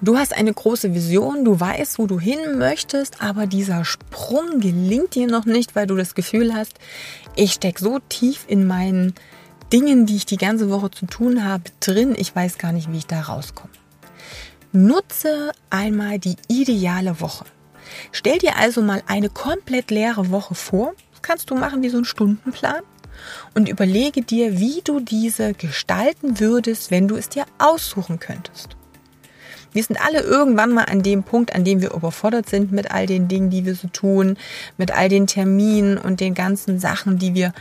Du hast eine große Vision, du weißt, wo du hin möchtest, aber dieser Sprung gelingt dir noch nicht, weil du das Gefühl hast, ich stecke so tief in meinen Dingen, die ich die ganze Woche zu tun habe, drin, ich weiß gar nicht, wie ich da rauskomme. Nutze einmal die ideale Woche. Stell dir also mal eine komplett leere Woche vor. Das kannst du machen wie so ein Stundenplan. Und überlege dir, wie du diese gestalten würdest, wenn du es dir aussuchen könntest. Wir sind alle irgendwann mal an dem Punkt, an dem wir überfordert sind mit all den Dingen, die wir so tun, mit all den Terminen und den ganzen Sachen, die wir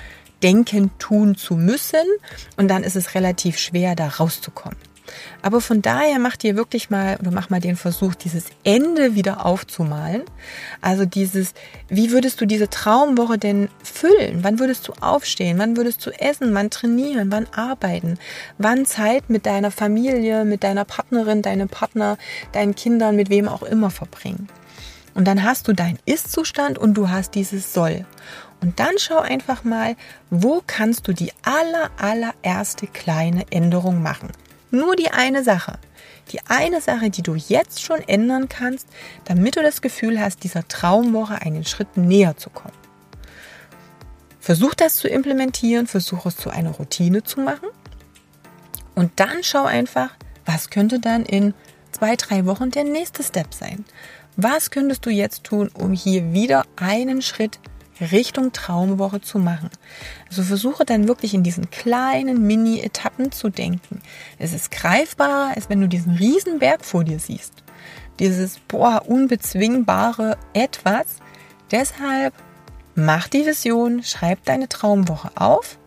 denken, tun zu müssen. Und dann ist es relativ schwer, da rauszukommen. Aber von daher mach dir wirklich mal oder mach mal den Versuch, dieses Ende wieder aufzumalen. Also dieses, wie würdest du diese Traumwoche denn füllen? Wann würdest du aufstehen? Wann würdest du essen? Wann trainieren? Wann arbeiten? Wann Zeit mit deiner Familie, mit deiner Partnerin, deinem Partner, deinen Kindern, mit wem auch immer verbringen? Und dann hast du deinen Ist-Zustand und du hast dieses Soll. Und dann schau einfach mal, wo kannst du die aller, allererste kleine Änderung machen. Nur die eine Sache. Die eine Sache, die du jetzt schon ändern kannst, damit du das Gefühl hast, dieser Traumwoche einen Schritt näher zu kommen. Versuch das zu implementieren, versuch es zu einer Routine zu machen. Und dann schau einfach, was könnte dann in zwei, drei Wochen der nächste Step sein. Was könntest du jetzt tun, um hier wieder einen Schritt Richtung Traumwoche zu machen. Also versuche dann wirklich in diesen kleinen Mini-Etappen zu denken. Es ist greifbarer, als wenn du diesen riesen Berg vor dir siehst. Dieses, boah, unbezwingbare Etwas. Deshalb mach die Vision, schreib deine Traumwoche auf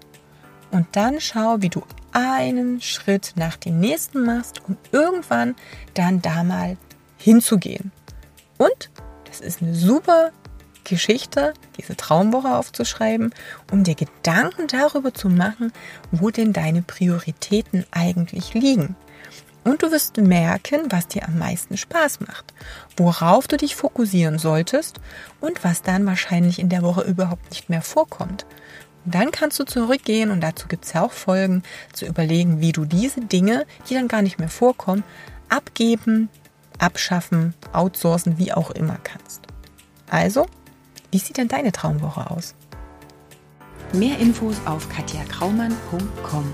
und dann schau, wie du einen Schritt nach dem nächsten machst, um irgendwann dann da mal hinzugehen. Und das ist eine super Geschichte, diese Traumwoche aufzuschreiben, um dir Gedanken darüber zu machen, wo denn deine Prioritäten eigentlich liegen. Und du wirst merken, was dir am meisten Spaß macht, worauf du dich fokussieren solltest und was dann wahrscheinlich in der Woche überhaupt nicht mehr vorkommt. Und dann kannst du zurückgehen, und dazu gibt es ja auch Folgen, zu überlegen, wie du diese Dinge, die dann gar nicht mehr vorkommen, abgeben, abschaffen, outsourcen, wie auch immer kannst. Also wie sieht denn deine Traumwoche aus? Mehr Infos auf katjakraumann.com.